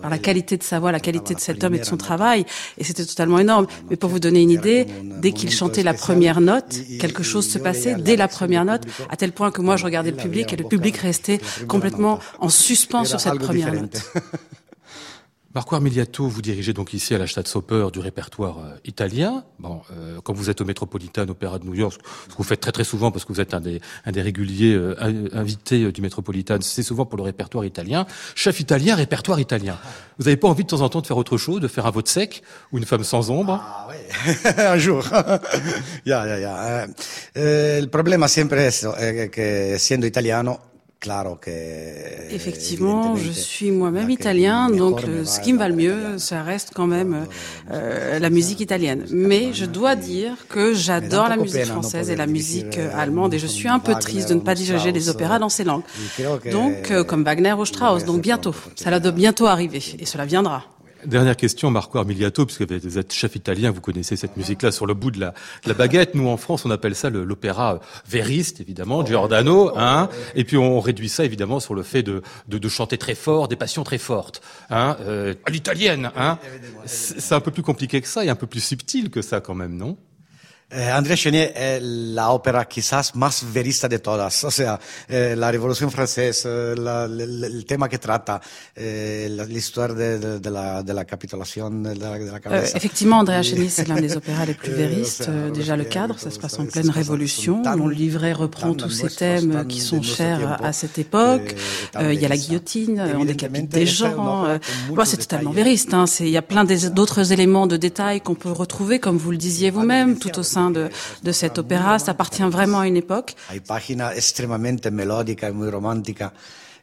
par la qualité de sa voix, la qualité de cet homme et de son travail. Et c'était totalement énorme. Mais pour vous donner une idée, dès qu'il chantait la première note, quelque chose se passait dès la première note, à tel point que moi je regardais le public et le public restait complètement en suspens sur cette première note. <laughs> Marco Armiliato, vous dirigez donc ici à la Staatsoper du répertoire euh, italien. Bon, euh, quand vous êtes au Metropolitan Opera de New York, ce que vous faites très très souvent parce que vous êtes un des, un des réguliers euh, invités du Metropolitan, c'est souvent pour le répertoire italien. Chef italien, répertoire italien. Vous n'avez pas envie de temps en temps de faire autre chose, de faire un vote sec ou une femme sans ombre? Ah oui, <laughs> un jour. ya, ya. Eh, le problème sempre è che essendo italiano Effectivement, je suis moi-même italien, donc ce qui me va le mieux, ça reste quand même euh, la musique italienne. Mais je dois dire que j'adore la musique française et la musique euh, allemande, et je suis un peu triste de ne pas diriger des opéras dans ces langues. Donc, euh, comme Wagner ou Strauss, donc bientôt. Ça doit bientôt arriver, et cela viendra. Dernière question, Marco Armiliato, puisque vous êtes chef italien, vous connaissez cette musique-là sur le bout de la, la, baguette. Nous, en France, on appelle ça l'opéra vériste, évidemment, Giordano, hein. Et puis on réduit ça, évidemment, sur le fait de, de, de chanter très fort, des passions très fortes, hein, euh, à l'italienne, hein. C'est un peu plus compliqué que ça et un peu plus subtil que ça, quand même, non? Eh, Chenier è la opera quizás más verista de todas, o sea, eh, la Revolución Francesa, la, el, el, tema que trata, eh, l'histoire de, de, de, la, de la capitulación de la, de la cabeza. Euh, effectivement, Andrea Chenier, c'est l'un des <laughs> opéras les plus véristes. déjà le cadre, ça se passe en pleine Révolution. Mon livret reprend tous ces thèmes qui sont chers à cette époque. il y a la guillotine, on décapite des gens. Bon, c'est totalement vériste. Hein. Il y a plein d'autres éléments de détails qu'on peut retrouver, comme vous le disiez vous-même, tout au sein de, de cet opéra. Ça appartient vraiment à une époque. Hay páginas extremadamente melódicas y muy románticas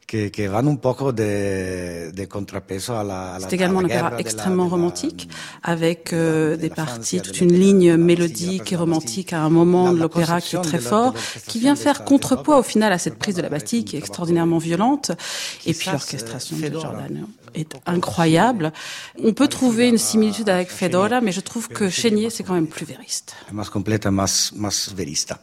que, que van un poco de, de contrapeso à la, à la C'est également un opéra extrêmement romantique, avec euh, des parties, toute une ligne mélodique et romantique à un moment de l'opéra qui est très fort, qui vient faire contrepoids au final à cette prise de la Bastille qui est extraordinairement violente. Et puis l'orchestration de Giordano est incroyable. On peut trouver une similitude avec Fedora, mais je trouve que Chénier, c'est quand même plus vériste. Más completa, más, más verista.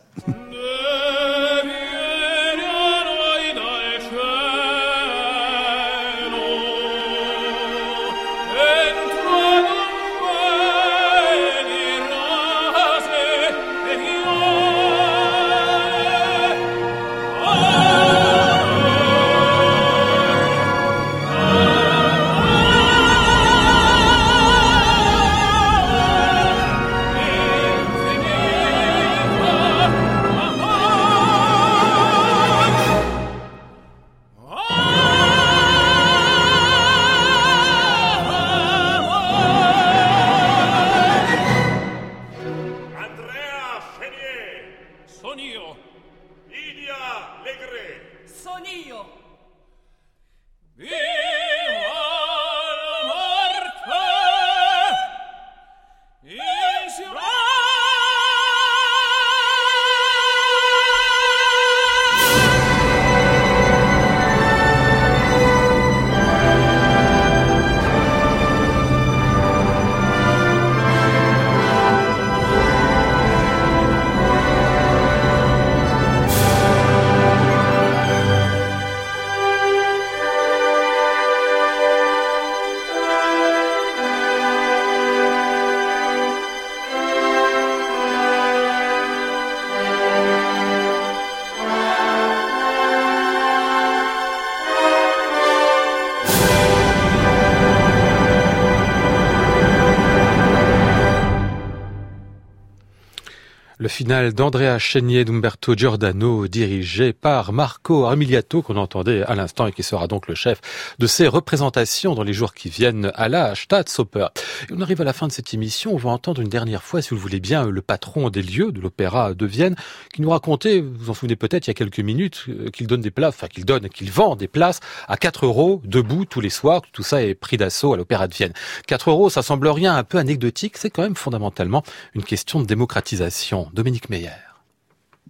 Le final d'Andrea Chenier d'Umberto Giordano, dirigé par Marco Armiliato, qu'on entendait à l'instant et qui sera donc le chef de ces représentations dans les jours qui viennent à la Staatsoper. Et on arrive à la fin de cette émission. On va entendre une dernière fois, si vous le voulez bien, le patron des lieux de l'Opéra de Vienne, qui nous racontait, vous vous en souvenez peut-être il y a quelques minutes, euh, qu'il donne des places, enfin qu'il donne, qu'il vend des places à 4 euros debout tous les soirs. Tout ça est pris d'assaut à l'Opéra de Vienne. 4 euros, ça semble rien, un peu anecdotique. C'est quand même fondamentalement une question de démocratisation. Dominique Meyer.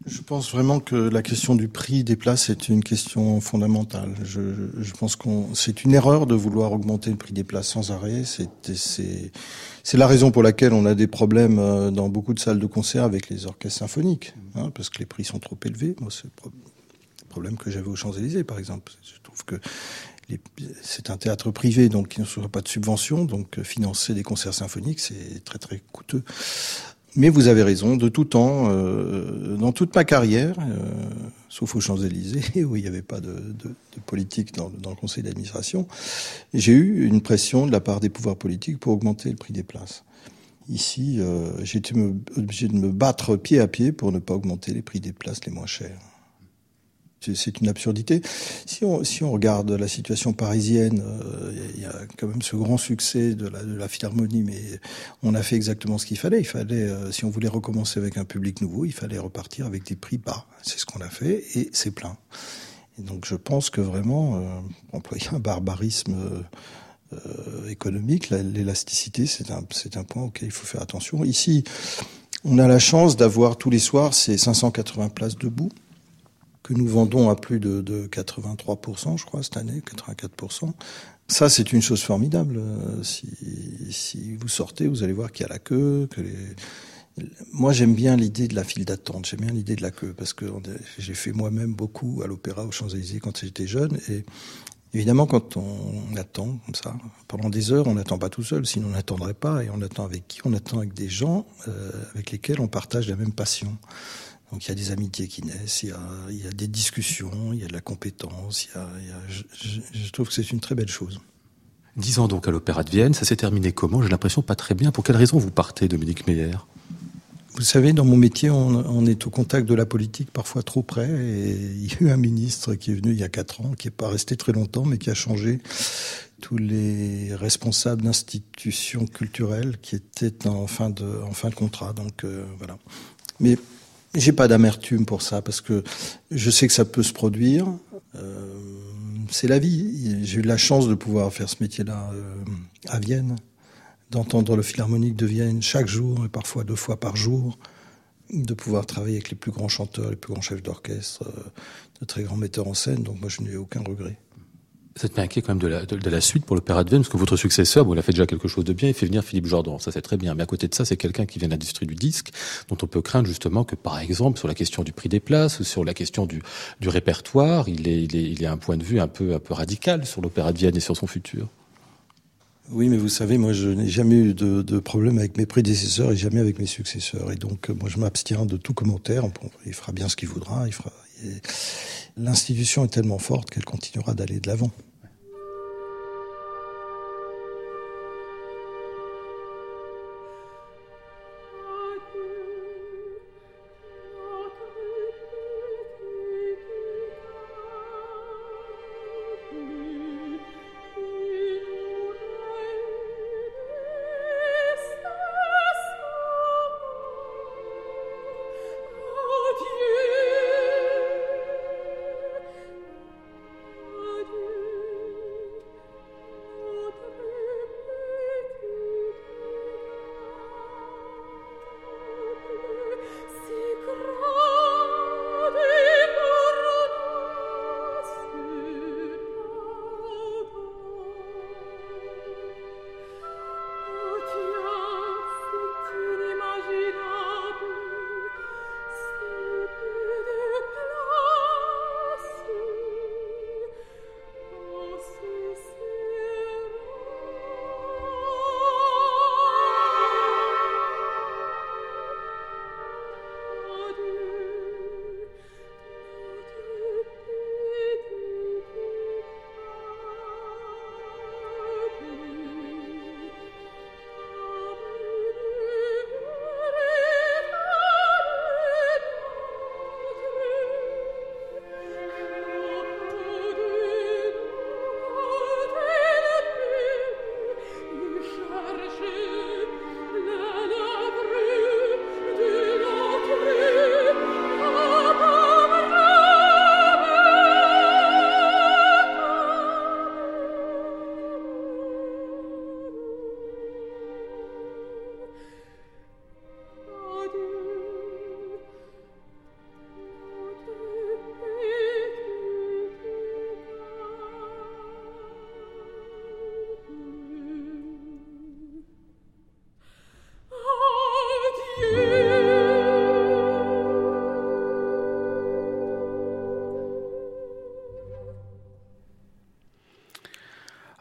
Je pense vraiment que la question du prix des places est une question fondamentale. Je, pense qu'on c'est une erreur de vouloir augmenter le prix des places sans arrêt. C'est la raison pour laquelle on a des problèmes euh, dans beaucoup de salles de concert avec les orchestres symphoniques, hein, parce que les prix sont trop élevés. Moi, c'est le problème que j'avais aux Champs-Élysées, par exemple. Je trouve que c'est un théâtre privé, donc il ne reçoit pas de subvention, donc financer des concerts symphoniques, c'est très très coûteux. Mais vous avez raison, de tout temps, euh, dans toute ma carrière, euh, sauf aux Champs-Élysées, <laughs> où il n'y avait pas de, de, de politique dans, dans, le conseil d'administration, j'ai eu une pression de la part des pouvoirs politiques pour augmenter le prix des places. Ici, euh, j'ai été obligé de me battre pied à pied pour ne pas augmenter les prix des places les moins chères. C'est une absurdité. Si on, regarde la situation parisienne, euh, il y a quand même ce grand succès de la, Philharmonie, mais on a fait exactement ce qu'il fallait. Il fallait, euh, si on voulait recommencer avec un public nouveau, il fallait repartir avec des prix bas. C'est ce qu'on a fait et c'est plein. Et donc je pense que vraiment, euh, employer un barbarisme économique, l'élasticité, c'est un, un point auquel il faut faire attention. Ici, on a la chance d'avoir tous les soirs ces 580 places debout que nous vendons à plus de, de 83%, je crois, cette année, 84%. Ça, c'est une chose formidable. Si, si vous sortez, vous allez voir qu'il y a la queue. Moi, j'aime bien l'idée de la file d'attente, j'aime bien l'idée de la queue, parce que j'ai fait moi-même beaucoup à l'Opéra aux Champs-Élysées quand j'étais jeune, et Évidemment, quand on attend comme ça, pendant des heures, on n'attend pas tout seul, sinon on n'attendrait pas. Et on attend avec qui? On attend avec des gens euh, avec lesquels on partage la même passion. Donc il y a des amitiés qui naissent, il y a, il y a des discussions, il y a de la compétence. Il y a, il y a, je, trouve que c'est une très belle chose. Dix ans donc à l'Opéra de Vienne, ça s'est terminé comment? J'ai l'impression pas très bien. Pour quelle raison vous partez, Dominique Meyer? Vous savez, dans mon métier, on, on, est au contact de la politique parfois trop près. Et il y a eu un ministre qui est venu il y a quatre ans, qui n'est pas resté très longtemps, mais qui a changé tous les responsables d'institutions culturelles qui étaient en fin de, en fin de contrat. Donc euh, voilà. Mais j'ai pas d'amertume pour ça parce que je sais que ça peut se produire. Euh, c'est la vie. J'ai eu la chance de pouvoir faire ce métier-là euh, à Vienne d'entendre le Philharmonique de Vienne chaque jour et parfois deux fois par jour, de pouvoir travailler avec les plus grands chanteurs, les plus grands chefs d'orchestre, de très grands metteurs en scène. Donc moi, je n'ai aucun regret. Vous êtes inquiet quand même de la, suite pour l'Opéra de Vienne, parce que votre successeur, bon, il a fait déjà quelque chose de bien, il fait venir Philippe Jordan, ça c'est très bien. Mais à côté de ça, c'est quelqu'un qui vient de l'industrie du disque, dont on peut craindre justement que, par exemple, sur la question du prix des places, ou sur la question du, répertoire, il est un point de vue un peu, radical sur l'Opéra de Vienne et sur son futur. Oui, mais vous savez, moi, je n'ai jamais eu de, problème avec mes prédécesseurs et jamais avec mes successeurs. Et donc, moi, je m'abstiens de tout commentaire. Il fera bien ce qu'il voudra. L'institution est tellement forte qu'elle continuera d'aller de l'avant.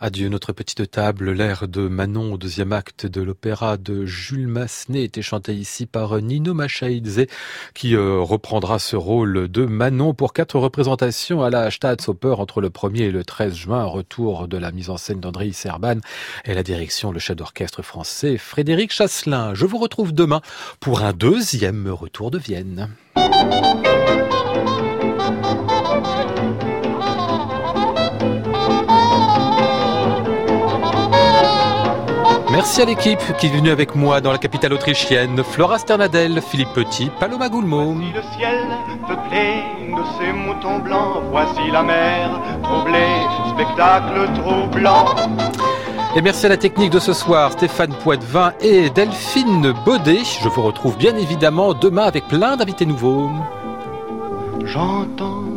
Adieu notre petite table, l'air de Manon au deuxième acte de l'opéra de Jules Massenet était chanté ici par Nino Machaidze qui euh, reprendra ce rôle de Manon pour quatre représentations à la Staatsoper entre le 1er et le 13 juin, retour de la mise en scène d'André Serban et la direction le chef d'orchestre français Frédéric Chasselin. Je vous retrouve demain pour un deuxième retour de Vienne. Merci à l'équipe qui est venue avec moi dans la capitale autrichienne, Flora Sternadel, Philippe Petit, Paloma Goulmo. Voici le ciel peuplé de ces moutons blancs, voici la mer troublée, spectacle troublant. Et merci à la technique de ce soir, Stéphane Poitvin et Delphine Baudet. Je vous retrouve bien évidemment demain avec plein d'invités nouveaux. J'entends